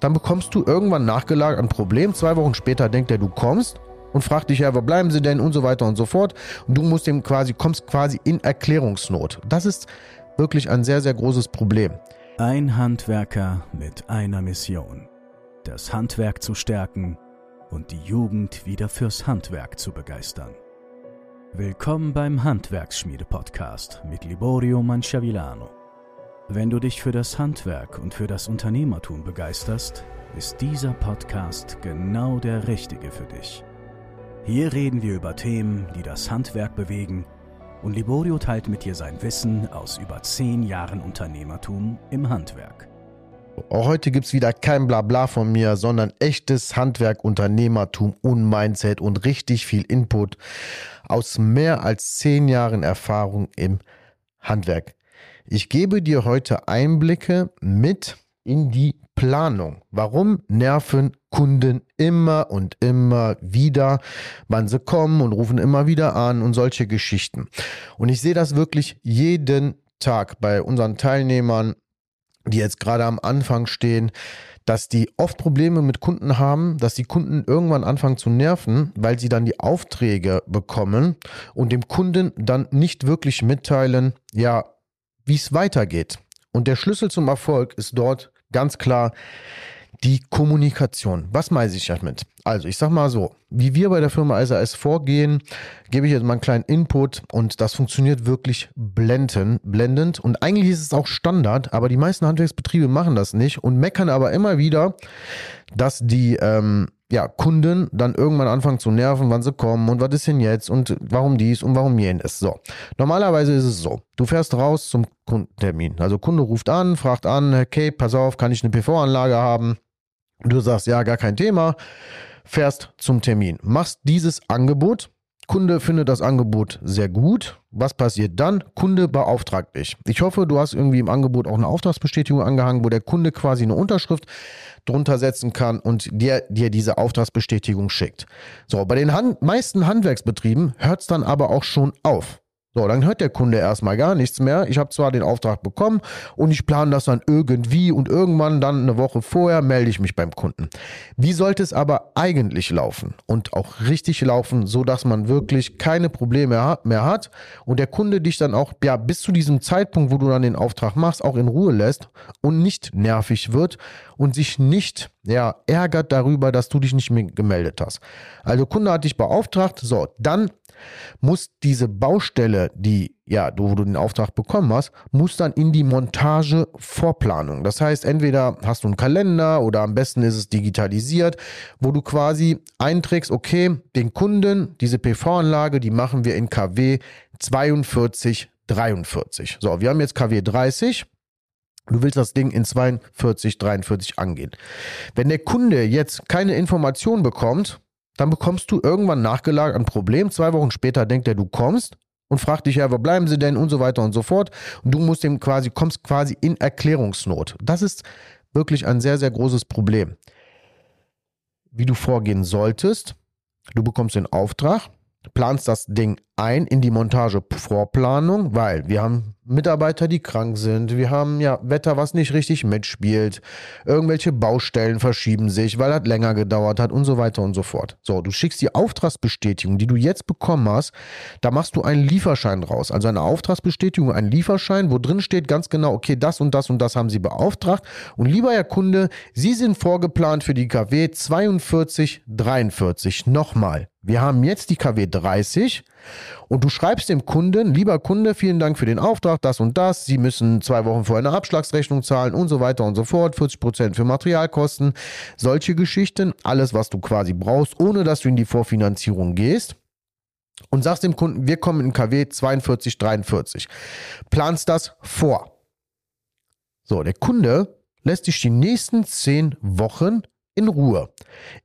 dann bekommst du irgendwann nachgelagert ein Problem. Zwei Wochen später denkt er, du kommst und fragt dich ja, wo bleiben sie denn und so weiter und so fort. Und du musst dem quasi, kommst quasi in Erklärungsnot. Das ist wirklich ein sehr, sehr großes Problem. Ein Handwerker mit einer Mission. Das Handwerk zu stärken und die Jugend wieder fürs Handwerk zu begeistern. Willkommen beim Handwerksschmiede-Podcast mit Liborio Manciavillano. Wenn du dich für das Handwerk und für das Unternehmertum begeisterst, ist dieser Podcast genau der richtige für dich. Hier reden wir über Themen, die das Handwerk bewegen und Liborio teilt mit dir sein Wissen aus über zehn Jahren Unternehmertum im Handwerk. Heute gibt es wieder kein Blabla von mir, sondern echtes Handwerk, Unternehmertum und Mindset und richtig viel Input aus mehr als zehn Jahren Erfahrung im Handwerk. Ich gebe dir heute Einblicke mit in die Planung. Warum nerven Kunden immer und immer wieder, wann sie kommen und rufen immer wieder an und solche Geschichten. Und ich sehe das wirklich jeden Tag bei unseren Teilnehmern, die jetzt gerade am Anfang stehen, dass die oft Probleme mit Kunden haben, dass die Kunden irgendwann anfangen zu nerven, weil sie dann die Aufträge bekommen und dem Kunden dann nicht wirklich mitteilen, ja, wie es weitergeht. Und der Schlüssel zum Erfolg ist dort ganz klar die Kommunikation. Was meine ich damit? Also, ich sag mal so, wie wir bei der Firma SAS vorgehen, gebe ich jetzt mal einen kleinen Input und das funktioniert wirklich blenden, blendend. Und eigentlich ist es auch Standard, aber die meisten Handwerksbetriebe machen das nicht und meckern aber immer wieder, dass die ähm, ja, Kunden dann irgendwann anfangen zu nerven, wann sie kommen und was ist denn jetzt und warum dies und warum jenes. So, normalerweise ist es so, du fährst raus zum Kundentermin. Also Kunde ruft an, fragt an, okay, pass auf, kann ich eine PV-Anlage haben? Du sagst, ja, gar kein Thema, fährst zum Termin, machst dieses Angebot, Kunde findet das Angebot sehr gut. Was passiert dann? Kunde beauftragt dich. Ich hoffe, du hast irgendwie im Angebot auch eine Auftragsbestätigung angehangen, wo der Kunde quasi eine Unterschrift drunter setzen kann und dir, dir diese Auftragsbestätigung schickt. So, bei den Hand meisten Handwerksbetrieben hört es dann aber auch schon auf. So, dann hört der Kunde erstmal gar nichts mehr. Ich habe zwar den Auftrag bekommen und ich plane das dann irgendwie und irgendwann dann eine Woche vorher melde ich mich beim Kunden. Wie sollte es aber eigentlich laufen und auch richtig laufen, so dass man wirklich keine Probleme mehr hat und der Kunde dich dann auch ja bis zu diesem Zeitpunkt, wo du dann den Auftrag machst, auch in Ruhe lässt und nicht nervig wird und sich nicht ja ärgert darüber, dass du dich nicht mehr gemeldet hast. Also Kunde hat dich beauftragt, so, dann muss diese Baustelle, die ja, wo du den Auftrag bekommen hast, muss dann in die Montage-Vorplanung. Das heißt, entweder hast du einen Kalender oder am besten ist es digitalisiert, wo du quasi einträgst, okay, den Kunden, diese PV-Anlage, die machen wir in KW 42, 43. So, wir haben jetzt KW 30. Du willst das Ding in 42, 43 angehen. Wenn der Kunde jetzt keine Information bekommt, dann bekommst du irgendwann nachgelagert ein Problem. Zwei Wochen später denkt er, du kommst und fragt dich ja, wo bleiben sie denn und so weiter und so fort. Und du musst dem quasi, kommst quasi in Erklärungsnot. Das ist wirklich ein sehr, sehr großes Problem. Wie du vorgehen solltest, du bekommst den Auftrag, planst das Ding ein in die Montage-Vorplanung, weil wir haben Mitarbeiter, die krank sind. Wir haben ja Wetter, was nicht richtig mitspielt. Irgendwelche Baustellen verschieben sich, weil das länger gedauert hat und so weiter und so fort. So, du schickst die Auftragsbestätigung, die du jetzt bekommen hast. Da machst du einen Lieferschein raus. Also eine Auftragsbestätigung, einen Lieferschein, wo drin steht ganz genau, okay, das und das und das haben Sie beauftragt. Und lieber Herr Kunde, Sie sind vorgeplant für die KW 4243. Nochmal. Wir haben jetzt die KW 30 und du schreibst dem Kunden, lieber Kunde, vielen Dank für den Auftrag, das und das. Sie müssen zwei Wochen vorher eine Abschlagsrechnung zahlen und so weiter und so fort. 40 Prozent für Materialkosten. Solche Geschichten. Alles, was du quasi brauchst, ohne dass du in die Vorfinanzierung gehst. Und sagst dem Kunden, wir kommen in KW 4243. Planst das vor. So, der Kunde lässt dich die nächsten zehn Wochen in Ruhe.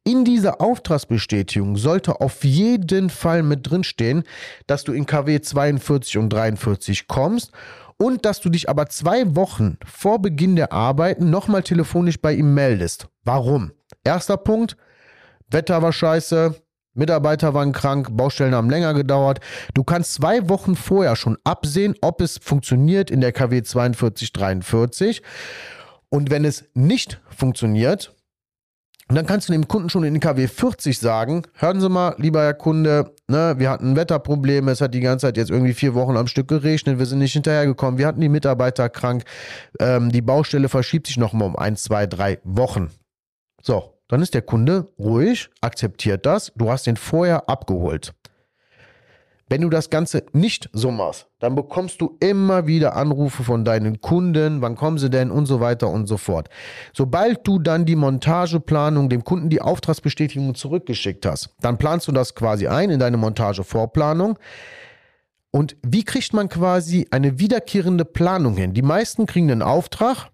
In dieser Auftragsbestätigung sollte auf jeden Fall mit drin stehen, dass du in KW 42 und 43 kommst und dass du dich aber zwei Wochen vor Beginn der Arbeiten nochmal telefonisch bei ihm meldest. Warum? Erster Punkt, Wetter war scheiße, Mitarbeiter waren krank, Baustellen haben länger gedauert. Du kannst zwei Wochen vorher schon absehen, ob es funktioniert in der KW 42, 43. Und wenn es nicht funktioniert, Und dann kannst du dem Kunden schon in KW 40 sagen, hören Sie mal, lieber Herr Kunde, ne, wir hatten Wetterprobleme, es hat die ganze Zeit jetzt irgendwie vier Wochen am Stück geregnet, wir sind nicht hinterhergekommen, wir hatten die Mitarbeiter krank, ähm, die Baustelle verschiebt sich nochmal um ein, zwei, drei Wochen. So, dann ist der Kunde ruhig, akzeptiert das, du hast ihn vorher abgeholt. Wenn du das Ganze nicht so machst, dann bekommst du immer wieder Anrufe von deinen Kunden, wann kommen sie denn und so weiter und so fort. Sobald du dann die Montageplanung dem Kunden die Auftragsbestätigung zurückgeschickt hast, dann planst du das quasi ein in deine Montagevorplanung. Und wie kriegt man quasi eine wiederkehrende Planung hin? Die meisten kriegen einen Auftrag.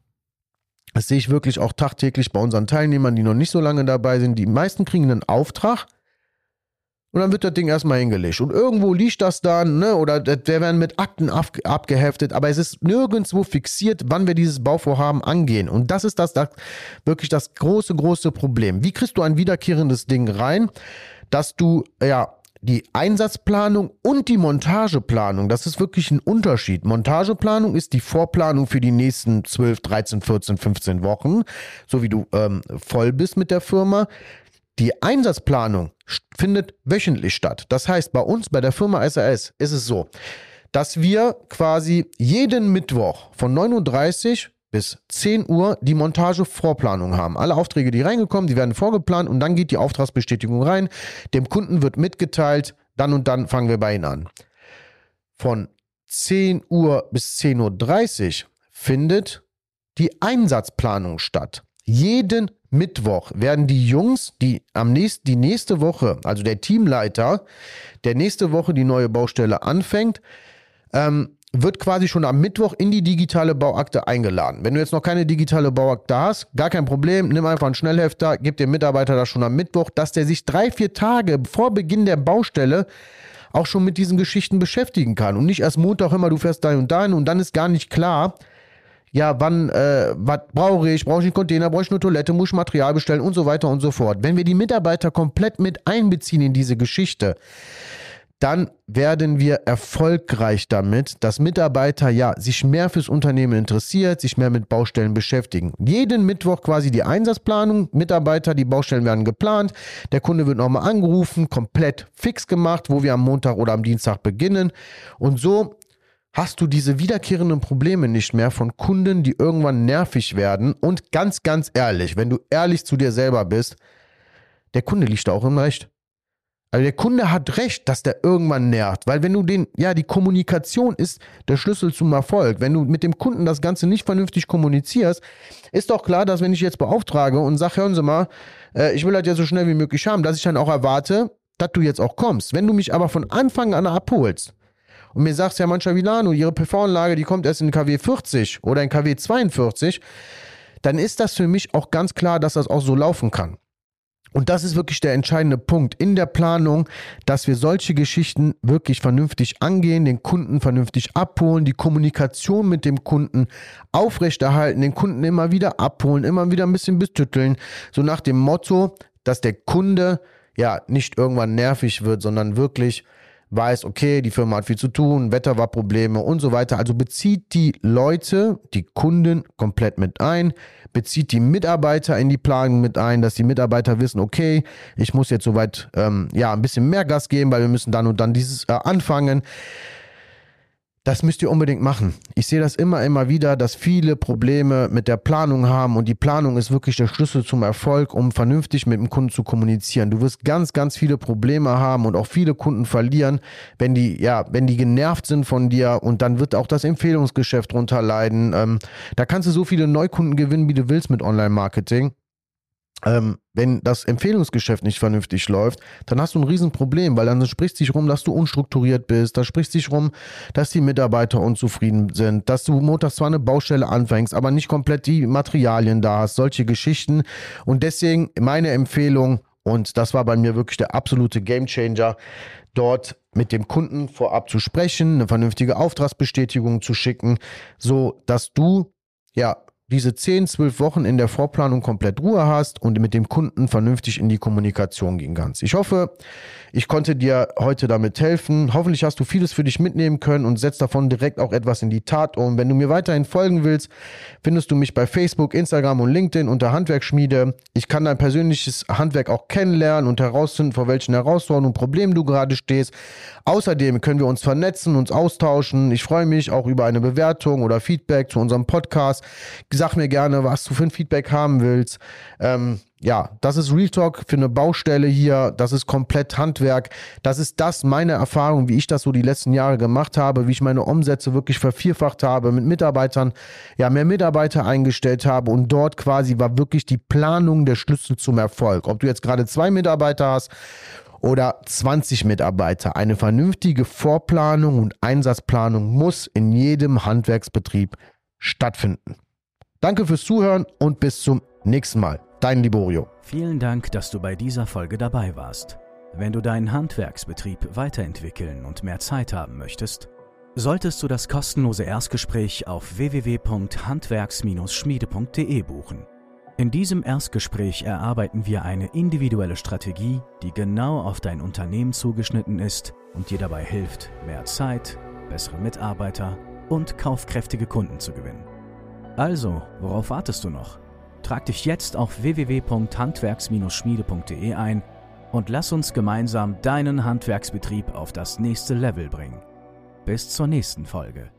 Das sehe ich wirklich auch tagtäglich bei unseren Teilnehmern, die noch nicht so lange dabei sind. Die meisten kriegen einen Auftrag und dann wird das Ding erstmal hingelegt. Und irgendwo liegt das dann, ne? Oder der werden mit Akten ab, abgeheftet, aber es ist nirgendwo fixiert, wann wir dieses Bauvorhaben angehen. Und das ist das, das wirklich das große, große Problem. Wie kriegst du ein wiederkehrendes Ding rein, dass du, ja, die Einsatzplanung und die Montageplanung, das ist wirklich ein Unterschied. Montageplanung ist die Vorplanung für die nächsten 12, 13, 14, 15 Wochen, so wie du ähm, voll bist mit der Firma. Die Einsatzplanung findet wöchentlich statt. Das heißt, bei uns, bei der Firma SAS, ist es so, dass wir quasi jeden Mittwoch von 39 bis 10 Uhr die Montagevorplanung haben. Alle Aufträge, die reingekommen, die werden vorgeplant und dann geht die Auftragsbestätigung rein. Dem Kunden wird mitgeteilt, dann und dann fangen wir bei Ihnen an. Von 10 Uhr bis 10.30 Uhr findet die Einsatzplanung statt. Jeden Mittwoch werden die Jungs, die am nächsten, die nächste Woche, also der Teamleiter, der nächste Woche die neue Baustelle anfängt, ähm, wird quasi schon am Mittwoch in die digitale Bauakte eingeladen. Wenn du jetzt noch keine digitale Bauakte hast, gar kein Problem, nimm einfach einen Schnellhefter, gib dem Mitarbeiter das schon am Mittwoch, dass der sich drei, vier Tage vor Beginn der Baustelle auch schon mit diesen Geschichten beschäftigen kann und nicht erst Montag immer, du fährst dahin und dahin und dann ist gar nicht klar, ja, wann, äh, was brauche ich? Brauche ich einen Container? Brauche ich eine Toilette? Muss ich Material bestellen? Und so weiter und so fort. Wenn wir die Mitarbeiter komplett mit einbeziehen in diese Geschichte, dann werden wir erfolgreich damit, dass Mitarbeiter ja sich mehr fürs Unternehmen interessiert, sich mehr mit Baustellen beschäftigen. Jeden Mittwoch quasi die Einsatzplanung, Mitarbeiter, die Baustellen werden geplant, der Kunde wird nochmal angerufen, komplett fix gemacht, wo wir am Montag oder am Dienstag beginnen und so hast du diese wiederkehrenden Probleme nicht mehr von Kunden, die irgendwann nervig werden. Und ganz, ganz ehrlich, wenn du ehrlich zu dir selber bist, der Kunde liegt da auch im Recht. Also der Kunde hat recht, dass der irgendwann nervt, weil wenn du den, ja, die Kommunikation ist der Schlüssel zum Erfolg. Wenn du mit dem Kunden das Ganze nicht vernünftig kommunizierst, ist doch klar, dass wenn ich jetzt beauftrage und sage, hören Sie mal, äh, ich will das ja so schnell wie möglich haben, dass ich dann auch erwarte, dass du jetzt auch kommst. Wenn du mich aber von Anfang an abholst, und mir sagst, ja, Mancha Vilano, ihre PV-Anlage, die kommt erst in KW 40 oder in KW 42, dann ist das für mich auch ganz klar, dass das auch so laufen kann. Und das ist wirklich der entscheidende Punkt in der Planung, dass wir solche Geschichten wirklich vernünftig angehen, den Kunden vernünftig abholen, die Kommunikation mit dem Kunden aufrechterhalten, den Kunden immer wieder abholen, immer wieder ein bisschen bestütteln. So nach dem Motto, dass der Kunde ja nicht irgendwann nervig wird, sondern wirklich weiß, okay, die Firma hat viel zu tun, Wetter war Probleme und so weiter. Also bezieht die Leute, die Kunden komplett mit ein, bezieht die Mitarbeiter in die Planung mit ein, dass die Mitarbeiter wissen, okay, ich muss jetzt soweit ähm, ja ein bisschen mehr Gas geben, weil wir müssen dann und dann dieses äh, anfangen. Das müsst ihr unbedingt machen. Ich sehe das immer, immer wieder, dass viele Probleme mit der Planung haben und die Planung ist wirklich der Schlüssel zum Erfolg, um vernünftig mit dem Kunden zu kommunizieren. Du wirst ganz, ganz viele Probleme haben und auch viele Kunden verlieren, wenn die, ja, wenn die genervt sind von dir und dann wird auch das Empfehlungsgeschäft drunter leiden. Ähm, da kannst du so viele Neukunden gewinnen, wie du willst mit Online-Marketing ähm, wenn das Empfehlungsgeschäft nicht vernünftig läuft, dann hast du ein Riesenproblem, weil dann spricht sich rum, dass du unstrukturiert bist, da spricht sich rum, dass die Mitarbeiter unzufrieden sind, dass du montags zwar eine Baustelle anfängst, aber nicht komplett die Materialien da hast, solche Geschichten. Und deswegen meine Empfehlung, und das war bei mir wirklich der absolute Gamechanger, dort mit dem Kunden vorab zu sprechen, eine vernünftige Auftragsbestätigung zu schicken, so dass du ja diese 10, 12 Wochen in der Vorplanung komplett Ruhe hast und mit dem Kunden vernünftig in die Kommunikation gehen kannst. Ich hoffe, ich konnte dir heute damit helfen. Hoffentlich hast du vieles für dich mitnehmen können und setzt davon direkt auch etwas in die Tat um. Wenn du mir weiterhin folgen willst, findest du mich bei Facebook, Instagram und LinkedIn unter Handwerksschmiede. Ich kann dein persönliches Handwerk auch kennenlernen und herausfinden, vor welchen Herausforderungen und Problemen du gerade stehst. Außerdem können wir uns vernetzen, uns austauschen. Ich freue mich auch über eine Bewertung oder Feedback zu unserem Podcast. Sag mir gerne, was du für ein Feedback haben willst. Ähm, ja, das ist Real Talk für eine Baustelle hier. Das ist komplett Handwerk. Das ist das, meine Erfahrung, wie ich das so die letzten Jahre gemacht habe, wie ich meine Umsätze wirklich vervierfacht habe, mit Mitarbeitern, ja, mehr Mitarbeiter eingestellt habe und dort quasi war wirklich die Planung der Schlüssel zum Erfolg. Ob du jetzt gerade zwei Mitarbeiter hast oder 20 Mitarbeiter, eine vernünftige Vorplanung und Einsatzplanung muss in jedem Handwerksbetrieb stattfinden. Danke fürs Zuhören und bis zum nächsten Mal. Dein Liborio. Vielen Dank, dass du bei dieser Folge dabei warst. Wenn du deinen Handwerksbetrieb weiterentwickeln und mehr Zeit haben möchtest, solltest du das kostenlose Erstgespräch auf www.handwerks-schmiede.de buchen. In diesem Erstgespräch erarbeiten wir eine individuelle Strategie, die genau auf dein Unternehmen zugeschnitten ist und dir dabei hilft, mehr Zeit, bessere Mitarbeiter und kaufkräftige Kunden zu gewinnen. Also, worauf wartest du noch? Trag dich jetzt auf www.handwerks-schmiede.de ein und lass uns gemeinsam deinen Handwerksbetrieb auf das nächste Level bringen. Bis zur nächsten Folge.